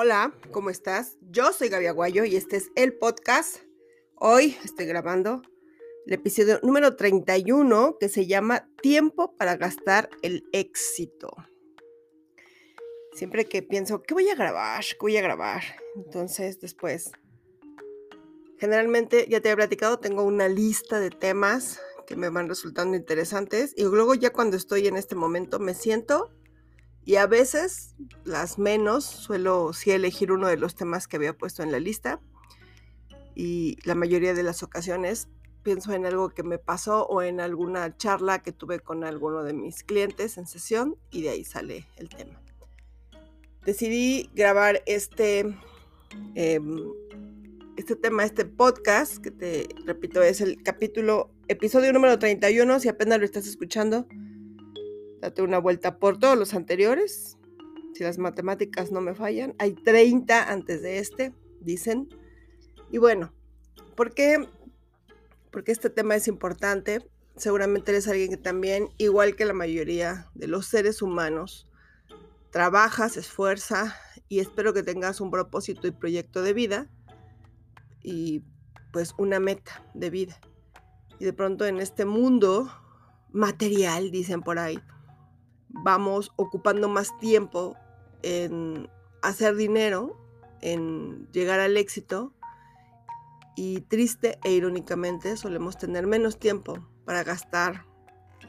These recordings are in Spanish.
Hola, ¿cómo estás? Yo soy Gaby Aguayo y este es el podcast. Hoy estoy grabando el episodio número 31 que se llama Tiempo para gastar el éxito. Siempre que pienso, ¿qué voy a grabar? ¿Qué voy a grabar? Entonces después, generalmente, ya te he platicado, tengo una lista de temas que me van resultando interesantes y luego ya cuando estoy en este momento me siento y a veces, las menos, suelo sí elegir uno de los temas que había puesto en la lista. Y la mayoría de las ocasiones pienso en algo que me pasó o en alguna charla que tuve con alguno de mis clientes en sesión y de ahí sale el tema. Decidí grabar este, em, este tema, este podcast, que te repito, es el capítulo, episodio número 31, si apenas lo estás escuchando Date una vuelta por todos los anteriores. Si las matemáticas no me fallan, hay 30 antes de este, dicen. Y bueno, ¿por qué? Porque este tema es importante. Seguramente eres alguien que también, igual que la mayoría de los seres humanos, trabaja, se esfuerza y espero que tengas un propósito y proyecto de vida y pues una meta de vida. Y de pronto en este mundo material, dicen por ahí, vamos ocupando más tiempo en hacer dinero, en llegar al éxito y triste e irónicamente solemos tener menos tiempo para gastar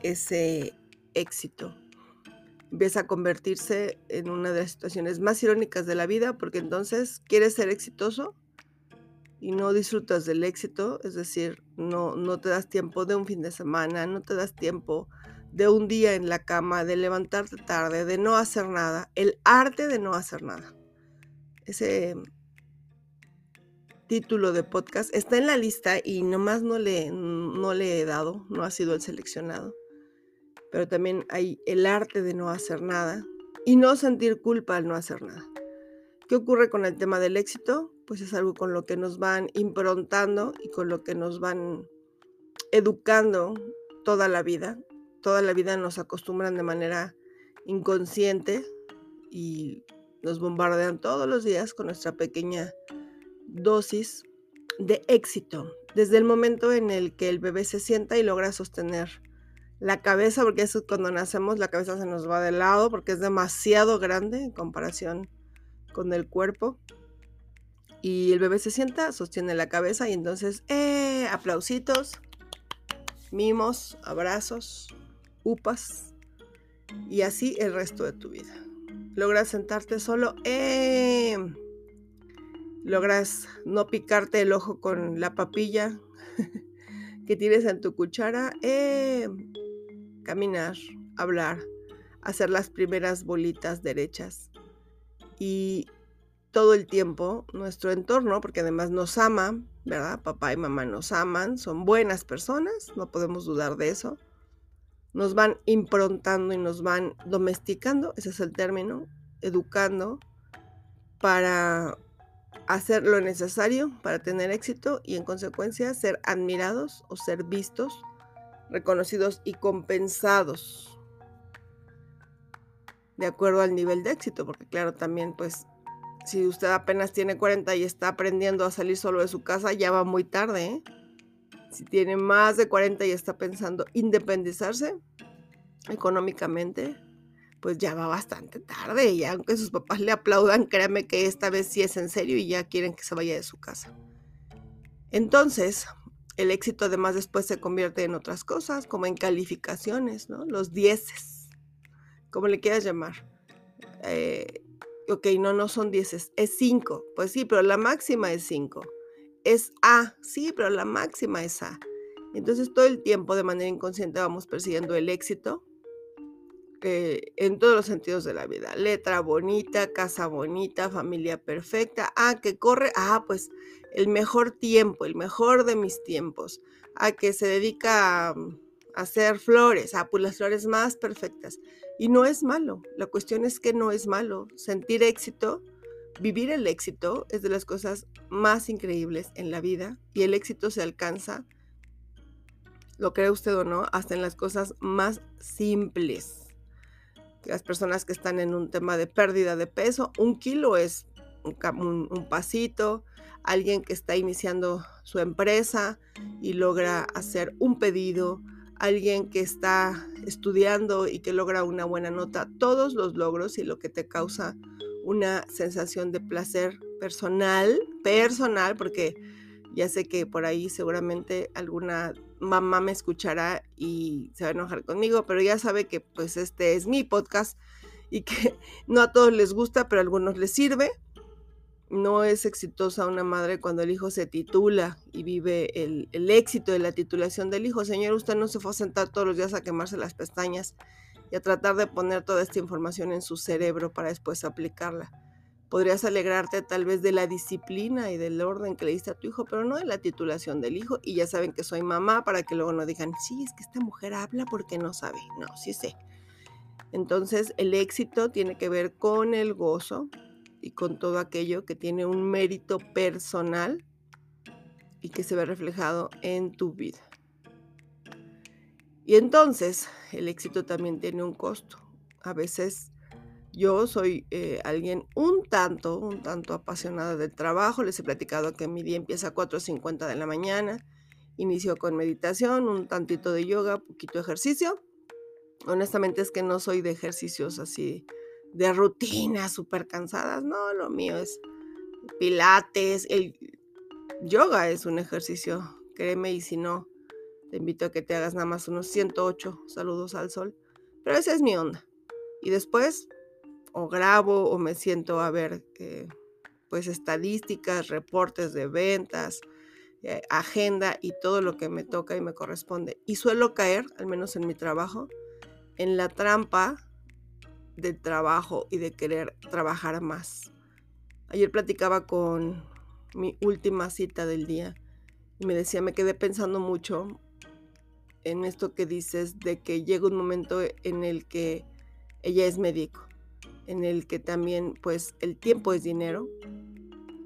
ese éxito. Empieza a convertirse en una de las situaciones más irónicas de la vida porque entonces quieres ser exitoso y no disfrutas del éxito, es decir, no, no te das tiempo de un fin de semana, no te das tiempo de un día en la cama, de levantarte tarde, de no hacer nada, el arte de no hacer nada. Ese título de podcast está en la lista y nomás no le, no le he dado, no ha sido el seleccionado. Pero también hay el arte de no hacer nada y no sentir culpa al no hacer nada. ¿Qué ocurre con el tema del éxito? Pues es algo con lo que nos van improntando y con lo que nos van educando toda la vida toda la vida nos acostumbran de manera inconsciente y nos bombardean todos los días con nuestra pequeña dosis de éxito. Desde el momento en el que el bebé se sienta y logra sostener la cabeza, porque eso cuando nacemos la cabeza se nos va de lado porque es demasiado grande en comparación con el cuerpo. Y el bebé se sienta, sostiene la cabeza y entonces, eh, aplausitos, mimos, abrazos, upas y así el resto de tu vida. Logras sentarte solo, eh, logras no picarte el ojo con la papilla que tienes en tu cuchara, eh, caminar, hablar, hacer las primeras bolitas derechas y todo el tiempo nuestro entorno, porque además nos ama, ¿verdad? Papá y mamá nos aman, son buenas personas, no podemos dudar de eso nos van improntando y nos van domesticando, ese es el término, educando para hacer lo necesario para tener éxito y en consecuencia ser admirados o ser vistos, reconocidos y compensados de acuerdo al nivel de éxito, porque claro, también pues si usted apenas tiene 40 y está aprendiendo a salir solo de su casa, ya va muy tarde, ¿eh? Si tiene más de 40 y está pensando independizarse económicamente, pues ya va bastante tarde y aunque sus papás le aplaudan, créame que esta vez sí es en serio y ya quieren que se vaya de su casa. Entonces, el éxito además después se convierte en otras cosas, como en calificaciones, ¿no? Los dieces, como le quieras llamar. Eh, ok, no, no son dieces, es cinco. Pues sí, pero la máxima es cinco es A, sí, pero la máxima es A. Entonces todo el tiempo de manera inconsciente vamos persiguiendo el éxito eh, en todos los sentidos de la vida. Letra bonita, casa bonita, familia perfecta. Ah, que corre. Ah, pues el mejor tiempo, el mejor de mis tiempos. Ah, que se dedica a, a hacer flores. Ah, pues las flores más perfectas. Y no es malo. La cuestión es que no es malo. Sentir éxito Vivir el éxito es de las cosas más increíbles en la vida y el éxito se alcanza, lo cree usted o no, hasta en las cosas más simples. Las personas que están en un tema de pérdida de peso, un kilo es un, pasito, alguien que está iniciando su empresa y logra hacer un pedido, alguien que está estudiando y que logra una buena nota, todos los logros y lo que te causa una sensación de placer personal, personal, porque ya sé que por ahí seguramente alguna mamá me escuchará y se va a enojar conmigo, pero ya sabe que pues este es mi podcast y que no a todos les gusta, pero a algunos les sirve. No es exitosa una madre cuando el hijo se titula y vive el, el, éxito de la titulación del hijo. Señor, usted no se fue a sentar todos los días a quemarse las pestañas y a tratar de poner toda esta información en su cerebro para después aplicarla. Podrías alegrarte tal vez de la disciplina y del orden que le diste a tu hijo, pero no de la titulación del hijo. Y ya saben que soy mamá para que luego no digan, sí, es que esta mujer habla porque no sabe. No, sí sé. Entonces el éxito tiene que ver con el gozo y con todo aquello que tiene un mérito personal y que se ve reflejado en tu vida. Y entonces el éxito también tiene un costo. A veces yo soy eh, alguien un tanto, un tanto apasionada del trabajo. Les he platicado que mi día empieza a 4.50 de la mañana. Inicio con meditación, un tantito de yoga, poquito ejercicio. Honestamente es que no soy de ejercicios así, de rutinas súper cansadas. No, lo mío es pilates. El yoga es un ejercicio, créeme, y si no, te invito a que te hagas nada más unos 108 saludos al sol. Pero esa es mi onda. Y después o grabo o me siento a ver eh, pues estadísticas, reportes de ventas, eh, agenda y todo lo que me toca y me corresponde. Y suelo caer, al menos en mi trabajo, en la trampa del trabajo y de querer trabajar más. Ayer platicaba con mi última cita del día y me decía, me quedé pensando mucho en esto que dices de que llega un momento en el que ella es médico en el que también pues el tiempo es dinero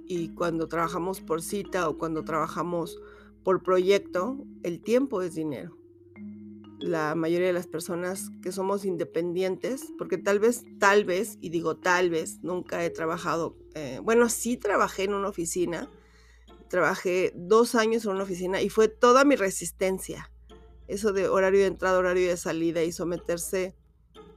y cuando trabajamos por cita o cuando trabajamos por proyecto, el tiempo es dinero. La mayoría de las personas que somos independientes, porque tal vez, tal vez, y digo tal vez, nunca he trabajado, eh, bueno, sí trabajé en una oficina, trabajé dos años en una oficina y fue toda mi resistencia. Eso de horario de entrada, horario de salida y someterse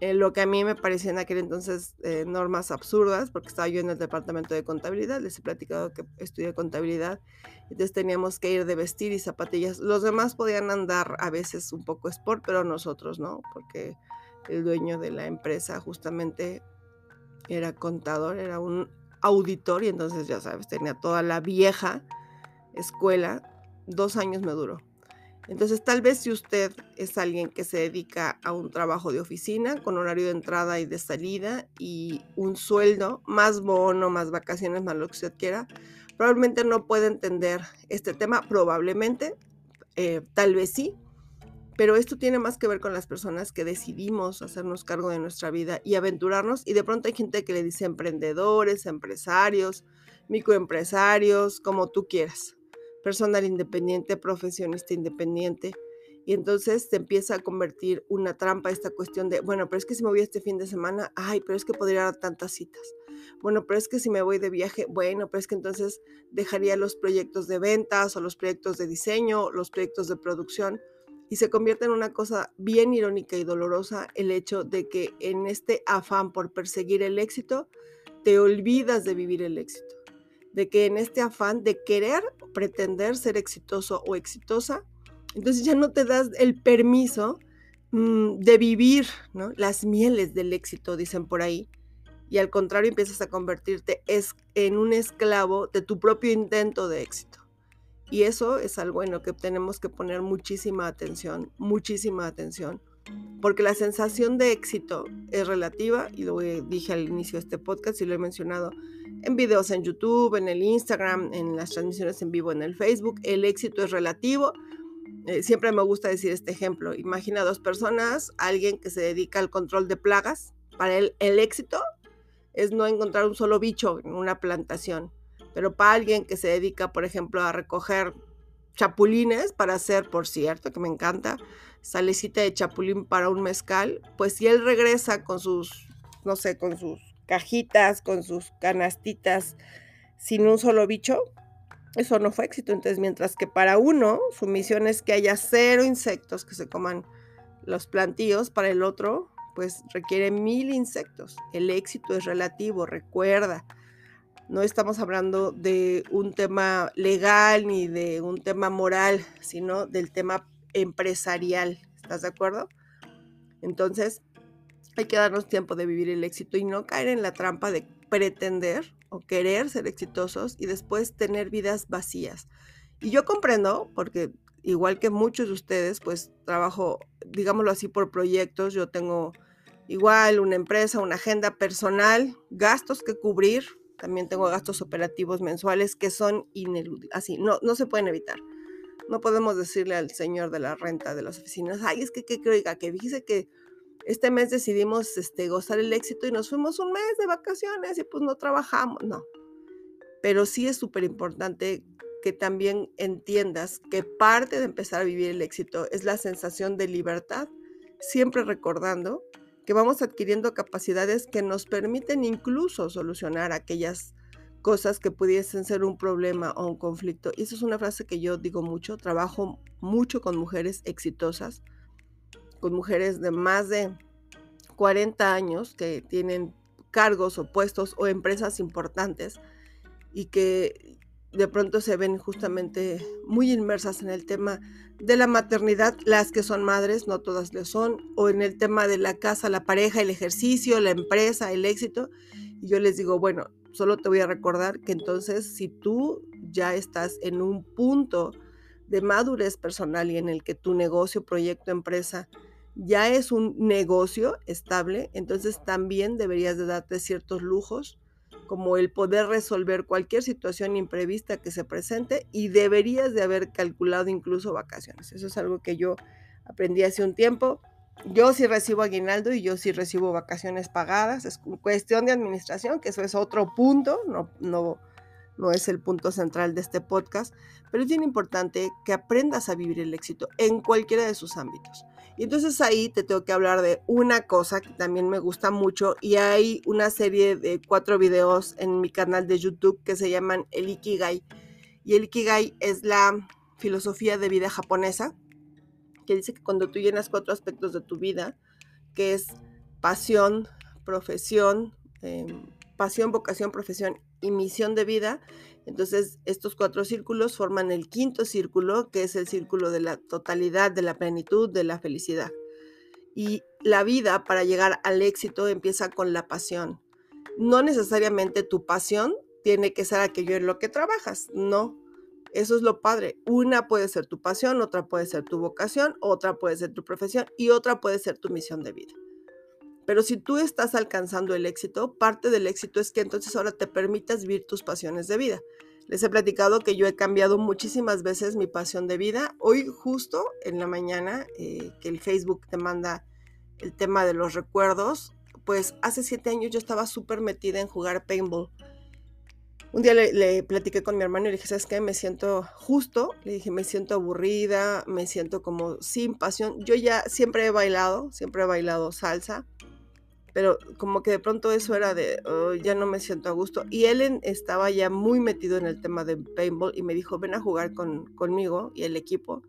eh, lo que a mí me parecía en aquel entonces eh, normas absurdas, porque estaba yo en el departamento de contabilidad, les he platicado que estudié contabilidad, entonces teníamos que ir de vestir y zapatillas. Los demás podían andar a veces un poco sport, pero nosotros no, porque el dueño de la empresa justamente era contador, era un auditor y entonces ya sabes, tenía toda la vieja escuela, dos años me duró. Entonces, tal vez si usted es alguien que se dedica a un trabajo de oficina con horario de entrada y de salida y un sueldo, más bono, más vacaciones, más lo que usted quiera, probablemente no puede entender este tema, probablemente, eh, tal vez sí, pero esto tiene más que ver con las personas que decidimos hacernos cargo de nuestra vida y aventurarnos y de pronto hay gente que le dice emprendedores, empresarios, microempresarios, como tú quieras personal independiente, profesionista independiente. Y entonces se empieza a convertir una trampa esta cuestión de, bueno, pero es que si me voy este fin de semana, ay, pero es que podría dar tantas citas. Bueno, pero es que si me voy de viaje, bueno, pero es que entonces dejaría los proyectos de ventas o los proyectos de diseño, los proyectos de producción. Y se convierte en una cosa bien irónica y dolorosa el hecho de que en este afán por perseguir el éxito, te olvidas de vivir el éxito de que en este afán de querer pretender ser exitoso o exitosa, entonces ya no te das el permiso mm, de vivir las mieles del éxito, dicen por ahí, y al contrario empiezas a convertirte en un esclavo de tu propio intento de éxito. Y eso es algo en lo que tenemos que poner muchísima atención, muchísima atención, porque la sensación de éxito es relativa, y lo dije al inicio de este podcast y lo he mencionado en videos en YouTube, en el Instagram, en las transmisiones en vivo en el Facebook. El éxito es relativo. Eh, siempre me gusta decir este ejemplo. Imagina dos personas, alguien que se dedica al control de plagas. Para él, el éxito es no encontrar un solo bicho en una plantación. Pero para alguien que se dedica, por ejemplo, a recoger chapulines para hacer, por cierto, que me encanta, salecita de chapulín para un mezcal, pues si él regresa con sus, no sé, con sus cajitas, con sus canastitas, sin un solo bicho, eso no fue éxito. Entonces, mientras que para uno su misión es que haya cero insectos que se coman los plantíos, para el otro, pues requiere mil insectos. El éxito es relativo, recuerda. No estamos hablando de un tema legal ni de un tema moral, sino del tema empresarial. ¿Estás de acuerdo? Entonces, hay que darnos tiempo de vivir el éxito y no caer en la trampa de pretender o querer ser exitosos y después tener vidas vacías. Y yo comprendo, porque igual que muchos de ustedes, pues trabajo, digámoslo así, por proyectos. Yo tengo igual una empresa, una agenda personal, gastos que cubrir. También tengo gastos operativos mensuales que son ineludibles, así, no, no se pueden evitar. No podemos decirle al señor de la renta de las oficinas, ay, es que, que, que oiga, que dice que este mes decidimos este, gozar el éxito y nos fuimos un mes de vacaciones y pues no trabajamos, no. Pero sí es súper importante que también entiendas que parte de empezar a vivir el éxito es la sensación de libertad, siempre recordando que vamos adquiriendo capacidades que nos permiten incluso solucionar aquellas cosas que pudiesen ser un problema o un conflicto. Y esa es una frase que yo digo mucho, trabajo mucho con mujeres exitosas con mujeres de más de 40 años que tienen cargos o puestos o empresas importantes y que de pronto se ven justamente muy inmersas en el tema de la maternidad, las que son madres, no todas lo son, o en el tema de la casa, la pareja, el ejercicio, la empresa, el éxito. Y yo les digo, bueno, solo te voy a recordar que entonces si tú ya estás en un punto de madurez personal y en el que tu negocio, proyecto, empresa ya es un negocio estable, entonces también deberías de darte ciertos lujos, como el poder resolver cualquier situación imprevista que se presente y deberías de haber calculado incluso vacaciones. Eso es algo que yo aprendí hace un tiempo. Yo sí recibo aguinaldo y yo sí recibo vacaciones pagadas. Es cuestión de administración, que eso es otro punto, no, no, no es el punto central de este podcast, pero es bien importante que aprendas a vivir el éxito en cualquiera de sus ámbitos. Y entonces ahí te tengo que hablar de una cosa que también me gusta mucho y hay una serie de cuatro videos en mi canal de YouTube que se llaman el Ikigai. Y el Ikigai es la filosofía de vida japonesa que dice que cuando tú llenas cuatro aspectos de tu vida, que es pasión, profesión, em, pasión, vocación, profesión y misión de vida, entonces, estos cuatro círculos forman el quinto círculo, que es el círculo de la totalidad, de la plenitud, de la felicidad. Y la vida para llegar al éxito empieza con la pasión. No necesariamente tu pasión tiene que ser aquello en lo que trabajas, no. Eso es lo padre. Una puede ser tu pasión, otra puede ser tu vocación, otra puede ser tu profesión y otra puede ser tu misión de vida. Pero si tú estás alcanzando el éxito, parte del éxito es que entonces ahora te permitas vivir tus pasiones de vida. Les he platicado que yo he cambiado muchísimas veces mi pasión de vida. Hoy justo en la mañana eh, que el Facebook te manda el tema de los recuerdos, pues hace siete años yo estaba súper metida en jugar paintball. Un día le, le, platiqué con mi hermano y le dije, ¿sabes qué? Me siento justo, le dije, me siento aburrida, me siento como sin pasión. Yo ya siempre he bailado, siempre he bailado salsa, pero como que de pronto eso era de, oh, ya no me siento a gusto. Y él estaba ya muy metido en el tema de paintball y me dijo, ven a jugar con, conmigo y el equipo.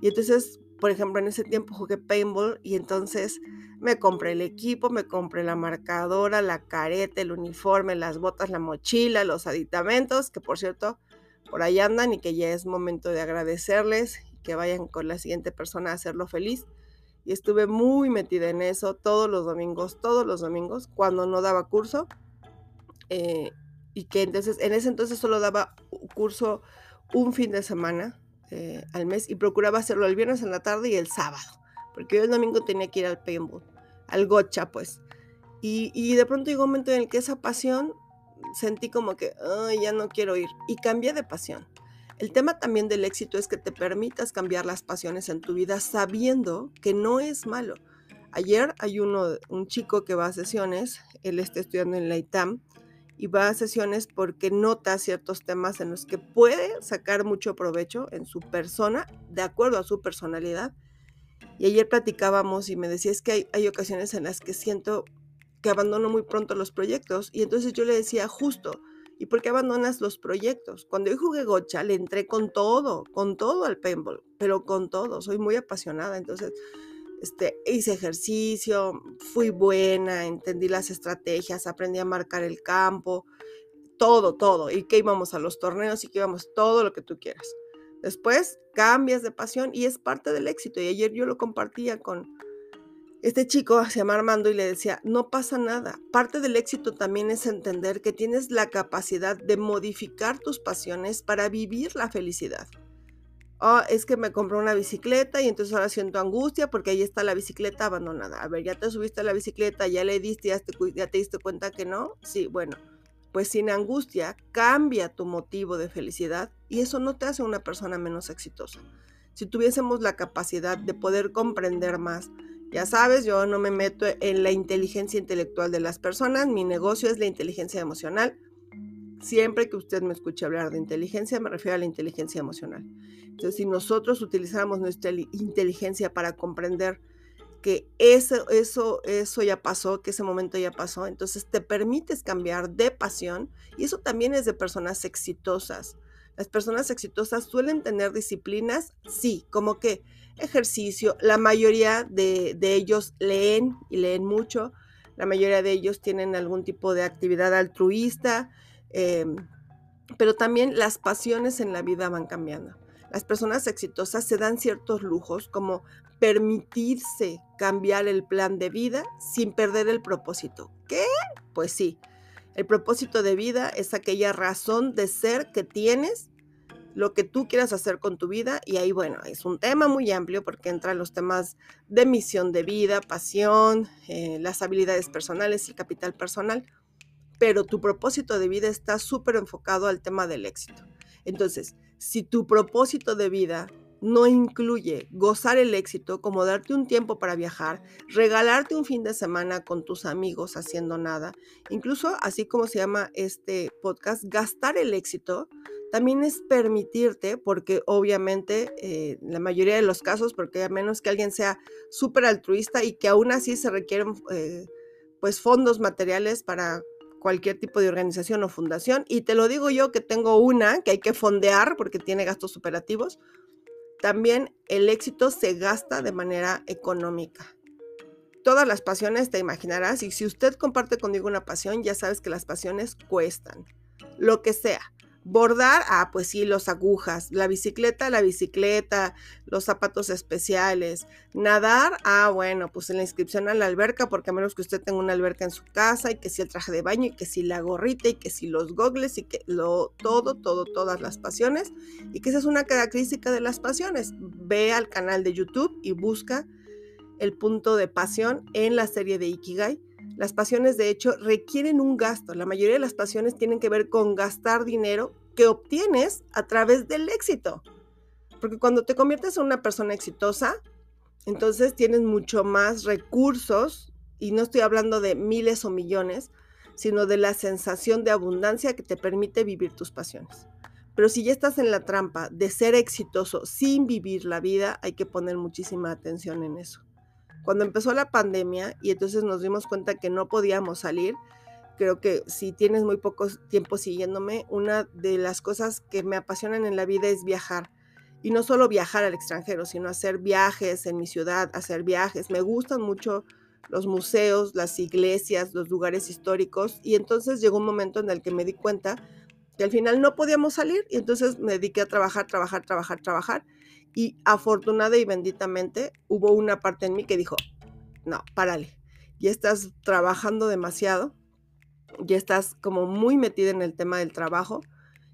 Y entonces, por ejemplo, en ese tiempo jugué paintball y entonces me compré el equipo, me compré la marcadora, la careta, el uniforme, las botas, la mochila, los aditamentos, que por cierto, por ahí andan y que ya es momento de agradecerles y que vayan con la siguiente persona a hacerlo feliz y estuve muy metida en eso todos los domingos, todos los domingos, cuando no daba curso. Eh, y que entonces, en ese entonces solo daba curso un fin de semana eh, al mes y procuraba hacerlo el viernes en la tarde y el sábado, porque yo el domingo tenía que ir al paintball, al gocha pues. Y, y de pronto llegó un momento en el que esa pasión sentí como que, ya no quiero ir. Y cambié de pasión. El tema también del éxito es que te permitas cambiar las pasiones en tu vida sabiendo que no es malo. Ayer hay uno, un chico que va a sesiones, él está estudiando en la ITAM y va a sesiones porque nota ciertos temas en los que puede sacar mucho provecho en su persona, de acuerdo a su personalidad. Y ayer platicábamos y me decía, es que hay, hay ocasiones en las que siento que abandonó muy pronto los proyectos. Y entonces yo le decía, justo, ¿y por qué abandonas los proyectos? Cuando yo jugué gocha, le entré con todo, con todo al paintball, pero con todo, soy muy apasionada. Entonces, este, hice ejercicio, fui buena, entendí las estrategias, aprendí a marcar el campo, todo, todo, y que íbamos a los torneos y que íbamos todo lo que tú quieras. Después cambias de pasión y es parte del éxito. Y ayer yo lo compartía con este chico, se llama Armando, y le decía, no pasa nada. Parte del éxito también es entender que tienes la capacidad de modificar tus pasiones para vivir la felicidad. Oh, es que me compré una bicicleta y entonces ahora siento angustia porque ahí está la bicicleta abandonada. A ver, ya te subiste a la bicicleta, ya le diste, ya te, ya te diste cuenta que no. Sí, bueno, pues sin angustia cambia tu motivo de felicidad y eso no te hace una persona menos exitosa. Si tuviésemos la capacidad de poder comprender más, ya sabes, yo no me meto en la inteligencia intelectual de las personas, mi negocio es la inteligencia emocional. Siempre que usted me escuche hablar de inteligencia, me refiero a la inteligencia emocional. Entonces, si nosotros utilizáramos nuestra inteligencia para comprender que eso, eso, eso ya pasó, que ese momento ya pasó, entonces te permites cambiar de pasión y eso también es de personas exitosas. Las personas exitosas suelen tener disciplinas, sí, como que ejercicio, la mayoría de, ellos leen y leen mucho, la mayoría de ellos tienen algún tipo de actividad altruista, em, pero también las pasiones en la vida van cambiando. Las personas exitosas se dan ciertos lujos como permitirse cambiar el plan de vida sin perder el propósito. ¿Qué? Pues sí, el propósito de vida es aquella razón de ser que tienes, lo que tú quieras hacer con tu vida. Y ahí, bueno, es un tema muy amplio porque entran los temas de misión de vida, pasión, eh, las habilidades personales y capital personal. Pero tu propósito de vida está súper enfocado al tema del éxito. Entonces, si tu propósito de vida no incluye gozar el éxito, como darte un tiempo para viajar, regalarte un fin de semana con tus amigos haciendo nada, incluso así como se llama este podcast, gastar el éxito, también es permitirte, porque obviamente eh, la mayoría de los casos, porque a menos que alguien sea súper altruista y que aún así se requieren eh, pues fondos materiales para cualquier tipo de organización o fundación. Y te lo digo yo que tengo una que hay que fondear porque tiene gastos operativos. También el éxito se gasta de manera económica. Todas las pasiones te imaginarás y si usted comparte conmigo una pasión, ya sabes que las pasiones cuestan. Lo que sea. Bordar, ah, pues sí, los agujas. La bicicleta, la bicicleta, los zapatos especiales. Nadar, ah, bueno, pues en la inscripción a la alberca, porque a menos que usted tenga una alberca en su casa, y que si el traje de baño, y que si la gorrita, y que si los gogles, y que lo, todo, todo, todas las pasiones. Y que esa es una característica de las pasiones. Ve al canal de YouTube y busca el punto de pasión en la serie de Ikigai las pasiones, de hecho, requieren un gasto. La mayoría de las pasiones tienen que ver con gastar dinero que obtienes a través del éxito. Porque cuando te conviertes en una persona exitosa, entonces tienes mucho más recursos, y no estoy hablando de miles o millones, sino de la sensación de abundancia que te permite vivir tus pasiones. Pero si ya estás en la trampa de ser exitoso sin vivir la vida, hay que poner muchísima atención en eso. Cuando empezó la pandemia y entonces nos dimos cuenta que no podíamos salir, creo que si tienes muy poco tiempo siguiéndome, una de las cosas que me apasionan en la vida es viajar. Y no solo viajar al extranjero, sino hacer viajes en mi ciudad, hacer viajes. Me gustan mucho los museos, las iglesias, los lugares históricos. Y entonces llegó un momento en el que me di cuenta que al final no podíamos salir y entonces me dediqué a trabajar, trabajar, trabajar, trabajar. Y afortunada y benditamente hubo una parte en mí que dijo, no, párale, ya estás trabajando demasiado, ya estás como muy metida en el tema del trabajo.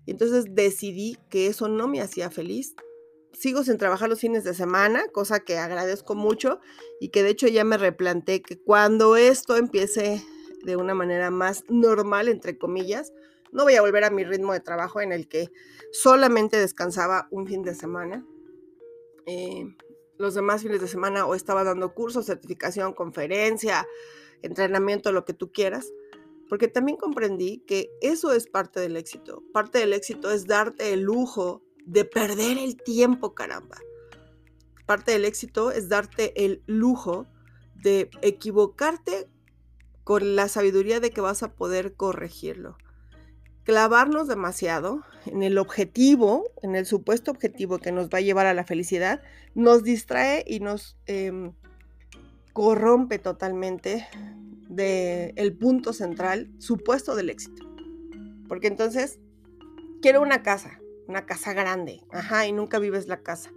Y entonces decidí que eso no me hacía feliz. Sigo sin trabajar los fines de semana, cosa que agradezco mucho y que de hecho ya me replanté que cuando esto empiece de una manera más normal, entre comillas, no voy a volver a mi ritmo de trabajo en el que solamente descansaba un fin de semana eh, los demás fines de semana o estaba dando cursos, certificación, conferencia, entrenamiento, lo que tú quieras, porque también comprendí que eso es parte del éxito. Parte del éxito es darte el lujo de perder el tiempo, caramba. Parte del éxito es darte el lujo de equivocarte con la sabiduría de que vas a poder corregirlo. Clavarnos demasiado en el objetivo, en el supuesto objetivo que nos va a llevar a la felicidad, nos distrae y nos em, corrompe totalmente del el punto central, supuesto del éxito. Porque entonces, quiero una casa, una casa grande, ajá, y nunca vives la casa.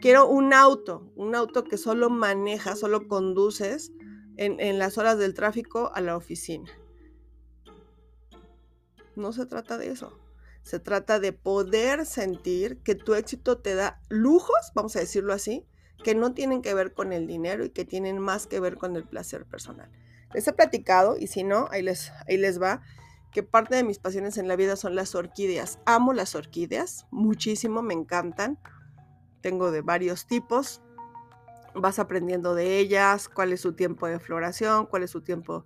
Quiero un auto, un auto que solo manejas, solo conduces en, las horas del tráfico a la oficina. No se trata de eso. Se trata de poder sentir que tu éxito te da lujos, vamos a decirlo así, que no tienen que ver con el dinero y que tienen más que ver con el placer personal. Les he platicado, y si no, ahí les, ahí les va, que parte de mis pasiones en la vida son las orquídeas. Amo las orquídeas, muchísimo, me encantan. Tengo de varios tipos, vas aprendiendo de ellas, cuál es su tiempo de floración, cuál es su tiempo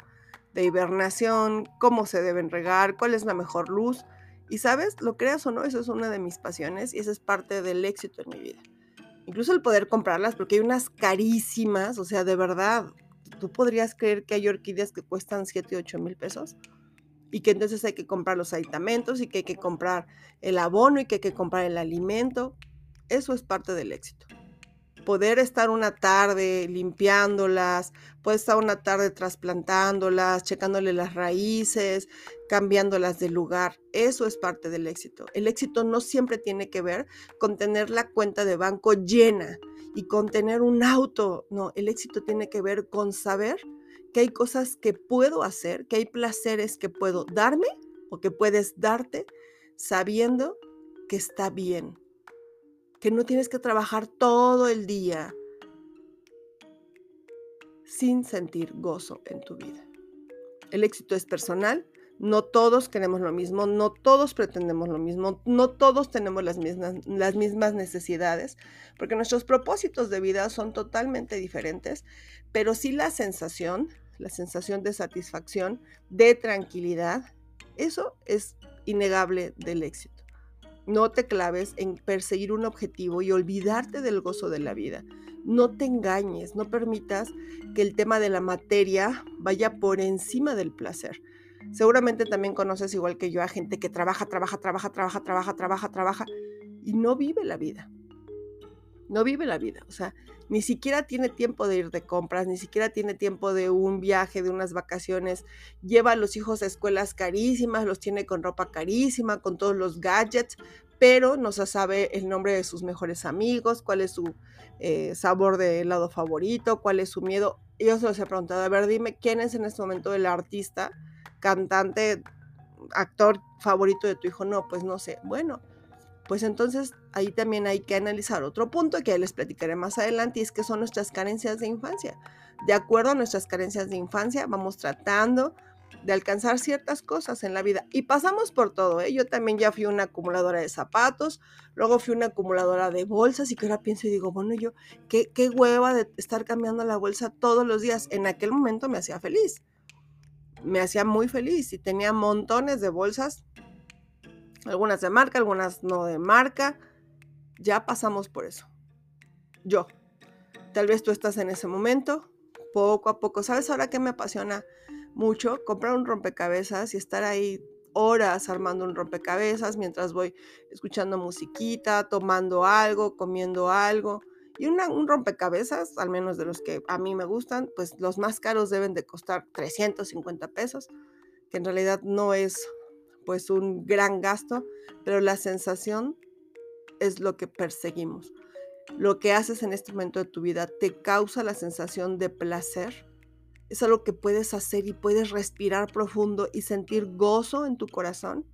de hibernación, cómo se deben regar, cuál es la mejor luz. Y sabes, lo creas o no, eso es una de mis pasiones y esa es parte del éxito en mi vida. Incluso el poder comprarlas, porque hay unas carísimas, o sea, de verdad, tú podrías creer que hay orquídeas que cuestan 7 y 8 mil pesos y que entonces hay que comprar los aditamentos y que hay que comprar el abono y que hay que comprar el alimento. Eso es parte del éxito poder estar una tarde limpiándolas, poder estar una tarde trasplantándolas, checándole las raíces, cambiándolas de lugar. Eso es parte del éxito. El éxito no siempre tiene que ver con tener la cuenta de banco llena y con tener un auto. No, el éxito tiene que ver con saber que hay cosas que puedo hacer, que hay placeres que puedo darme o que puedes darte sabiendo que está bien, que no tienes que trabajar todo el día sin sentir gozo en tu vida. El éxito es personal, no todos queremos lo mismo, no todos pretendemos lo mismo, no todos tenemos las mismas, las mismas necesidades, porque nuestros propósitos de vida son totalmente diferentes, pero sí la sensación, la sensación de satisfacción, de tranquilidad, eso es innegable del éxito. No te claves en perseguir un objetivo y olvidarte del gozo de la vida. No te engañes, no permitas que el tema de la materia vaya por encima del placer. Seguramente también conoces igual que yo a gente que trabaja, trabaja, trabaja, trabaja, trabaja, trabaja, trabaja y no vive la vida. No vive la vida. O sea, ni siquiera tiene tiempo de ir de compras, ni siquiera tiene tiempo de un viaje, de unas vacaciones. Lleva a los hijos a escuelas carísimas, los tiene con ropa carísima, con todos los gadgets, pero no se sabe el nombre de sus mejores amigos, cuál es su eh, sabor de helado favorito, cuál es su miedo. Yo se los he preguntado, a ver, dime quién es en este momento el artista, cantante, actor favorito de tu hijo. No, pues no sé. Bueno, pues entonces ahí también hay que analizar otro punto que les platicaré más adelante y es que son nuestras carencias de infancia. De acuerdo a nuestras carencias de infancia, vamos tratando de alcanzar ciertas cosas en la vida y pasamos por todo. ¿eh? Yo también ya fui una acumuladora de zapatos, luego fui una acumuladora de bolsas y que ahora pienso y digo, bueno, yo, qué, qué hueva de estar cambiando la bolsa todos los días. En aquel momento me hacía feliz, me hacía muy feliz y tenía montones de bolsas algunas de marca, algunas no de marca. Ya pasamos por eso. Yo. Tal vez tú estás en ese momento, poco a poco. ¿Sabes ahora qué me apasiona mucho? Comprar un rompecabezas y estar ahí horas armando un rompecabezas mientras voy escuchando musiquita, tomando algo, comiendo algo. Y un rompecabezas, al menos de los que a mí me gustan, pues los más caros deben de costar 350 pesos, que en realidad no es pues un gran gasto, pero la sensación es lo que perseguimos. Lo que haces en este momento de tu vida te causa la sensación de placer. Es algo que puedes hacer y puedes respirar profundo y sentir gozo en tu corazón.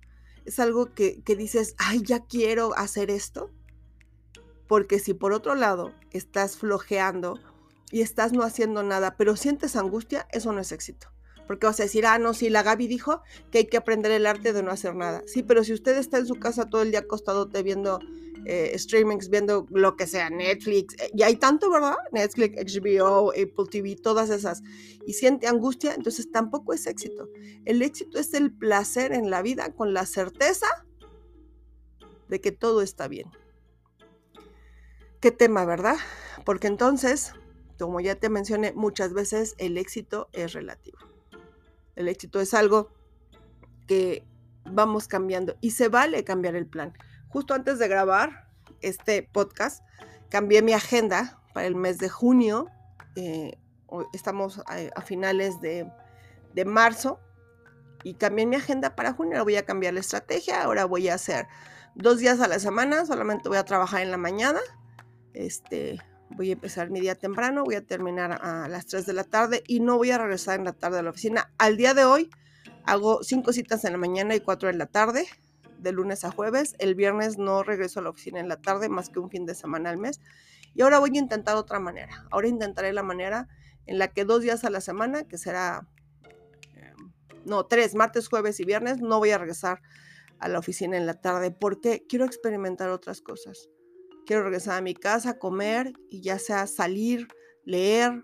Es algo que, que dices, ay, ya quiero hacer esto. Porque si por otro lado estás flojeando y estás no haciendo nada, pero sientes angustia, eso no es éxito porque vas a decir, ah, no, sí, la Gaby dijo que hay que aprender el arte de no hacer nada. Sí, pero si usted está en su casa todo el día acostado te viendo eh, streamings, viendo lo que sea, Netflix, eh, y hay tanto, ¿verdad? Netflix, HBO, Apple TV, todas esas, y siente angustia, entonces tampoco es éxito. El éxito es el placer en la vida con la certeza de que todo está bien. ¿Qué tema, verdad? Porque entonces, como ya te mencioné muchas veces, el éxito es relativo. El éxito es algo que vamos cambiando y se vale cambiar el plan. Justo antes de grabar este podcast, cambié mi agenda para el mes de junio. Eh, estamos a, finales de, de, marzo y cambié mi agenda para junio. Ahora voy a cambiar la estrategia. Ahora voy a hacer dos días a la semana. Solamente voy a trabajar en la mañana. Este, voy a empezar mi día temprano. Voy a terminar a las 3 de la tarde y no voy a regresar en la tarde a la oficina. Al día de hoy hago cinco citas en la mañana y cuatro en la tarde de lunes a jueves. El viernes no regreso a la oficina en la tarde más que un fin de semana al mes. Y ahora voy a intentar otra manera. Ahora intentaré la manera en la que dos días a la semana, que será, em, no, tres, martes, jueves y viernes, no voy a regresar a la oficina en la tarde porque quiero experimentar otras cosas. Quiero regresar a mi casa, comer y ya sea salir, leer,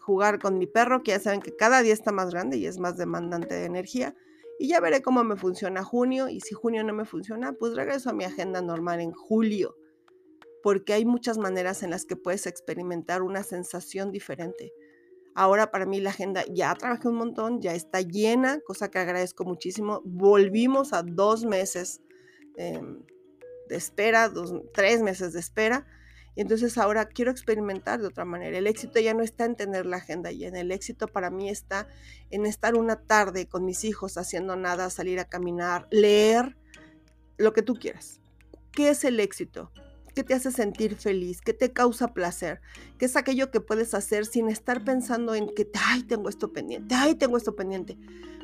jugar con mi perro, que ya saben que cada día está más grande y es más demandante de energía y ya veré cómo me funciona junio y si junio no me funciona, pues regreso a mi agenda normal en julio, porque hay muchas maneras en las que puedes experimentar una sensación diferente. Ahora para mí la agenda ya trabajé un montón, ya está llena, cosa que agradezco muchísimo. Volvimos a dos meses em, de espera, dos, tres meses de espera y entonces ahora quiero experimentar de otra manera. El éxito ya no está en tener la agenda llena. El éxito para mí está en estar una tarde con mis hijos haciendo nada, salir a caminar, leer, lo que tú quieras. ¿Qué es el éxito? ¿Qué te hace sentir feliz? ¿Qué te causa placer? ¿Qué es aquello que puedes hacer sin estar pensando en que, ay, tengo esto pendiente, ay, tengo esto pendiente?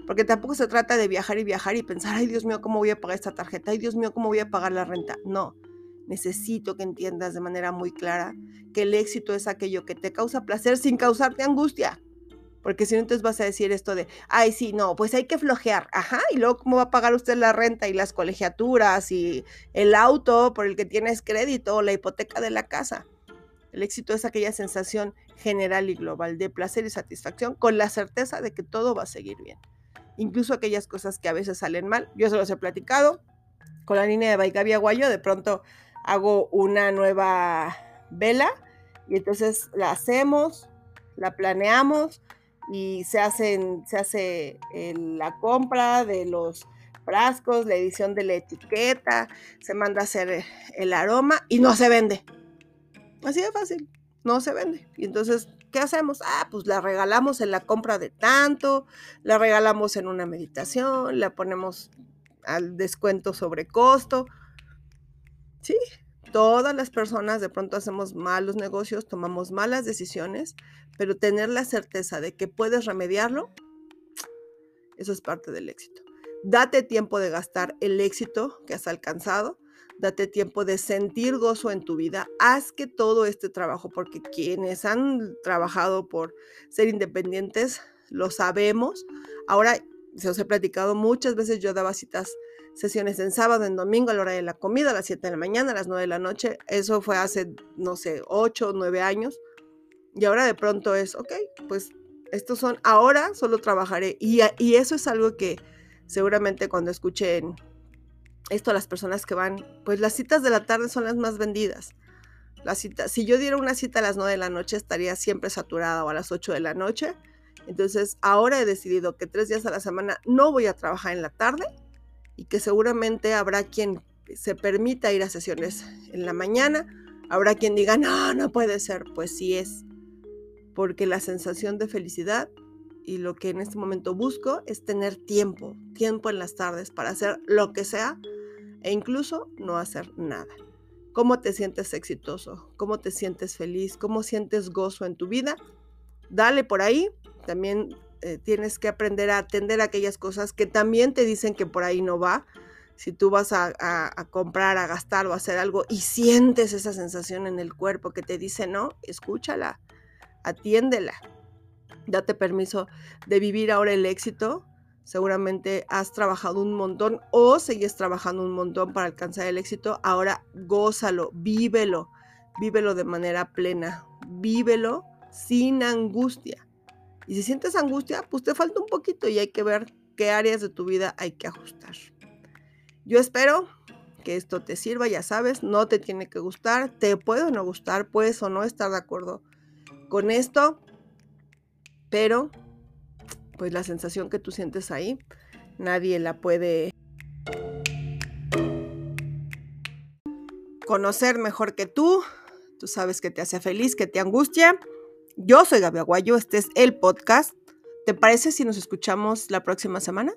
Porque tampoco se trata de viajar y viajar y pensar, ay, Dios mío, ¿cómo voy a pagar esta tarjeta? Ay, Dios mío, ¿cómo voy a pagar la renta? No necesito que entiendas de manera muy clara que el éxito es aquello que te causa placer sin causarte angustia. Porque si no, entonces vas a decir esto de, ay, sí, no, pues hay que flojear. Ajá, y luego, ¿cómo va a pagar usted la renta y las colegiaturas y el auto por el que tienes crédito o la hipoteca de la casa? El éxito es aquella sensación general y global de placer y satisfacción con la certeza de que todo va a seguir bien. Incluso aquellas cosas que a veces salen mal. Yo se los he platicado con la línea de Baigavia Guayo. De pronto hago una nueva vela y entonces la hacemos, la planeamos y se, hacen, se hace la compra de los frascos, la edición de la etiqueta, se manda a hacer el aroma y no se vende. Así de fácil, no se vende. Y entonces, ¿qué hacemos? Ah, pues la regalamos en la compra de tanto, la regalamos en una meditación, la ponemos al descuento sobre costo. Sí, todas las personas de pronto hacemos malos negocios, tomamos malas decisiones, pero tener la certeza de que puedes remediarlo, eso es parte del éxito. Date tiempo de gastar el éxito que has alcanzado, date tiempo de sentir gozo en tu vida, haz que todo este trabajo, porque quienes han trabajado por ser independientes, lo sabemos. Ahora, se os he platicado muchas veces, yo daba citas sesiones en sábado, en domingo, a la hora de la comida, a las 7 de la mañana, a las 9 de la noche. Eso fue hace, no sé, 8 o 9 años. Y ahora de pronto es, ok, pues estos son, ahora solo trabajaré. Y, y eso es algo que seguramente cuando escuchen esto a las personas que van, pues las citas de la tarde son las más vendidas. La cita, si yo diera una cita a las 9 de la noche, estaría siempre saturada o a las 8 de la noche. Entonces, ahora he decidido que tres días a la semana no voy a trabajar en la tarde y que seguramente habrá quien se permita ir a sesiones en la mañana, habrá quien diga, no, no puede ser, pues sí es, porque la sensación de felicidad y lo que en este momento busco es tener tiempo, tiempo en las tardes para hacer lo que sea e incluso no hacer nada. ¿Cómo te sientes exitoso? ¿Cómo te sientes feliz? ¿Cómo sientes gozo en tu vida? Dale por ahí. También eh, tienes que aprender a atender aquellas cosas que también te dicen que por ahí no va. Si tú vas a, comprar, a gastar o a hacer algo y sientes esa sensación en el cuerpo que te dice no, escúchala, atiéndela. Date permiso de vivir ahora el éxito. Seguramente has trabajado un montón o sigues trabajando un montón para alcanzar el éxito. Ahora gózalo, vívelo, vívelo de manera plena, vívelo sin angustia. Y si sientes angustia, pues te falta un poquito y hay que ver qué áreas de tu vida hay que ajustar. Yo espero que esto te sirva, ya sabes, no te tiene que gustar, te puede o no gustar, puedes o no estar de acuerdo con esto, pero pues la sensación que tú sientes ahí, nadie la puede conocer mejor que tú. Tú sabes que te hace feliz, que te angustia. Yo soy Gaby Aguayo, este es el podcast. ¿Te parece si nos escuchamos la próxima semana?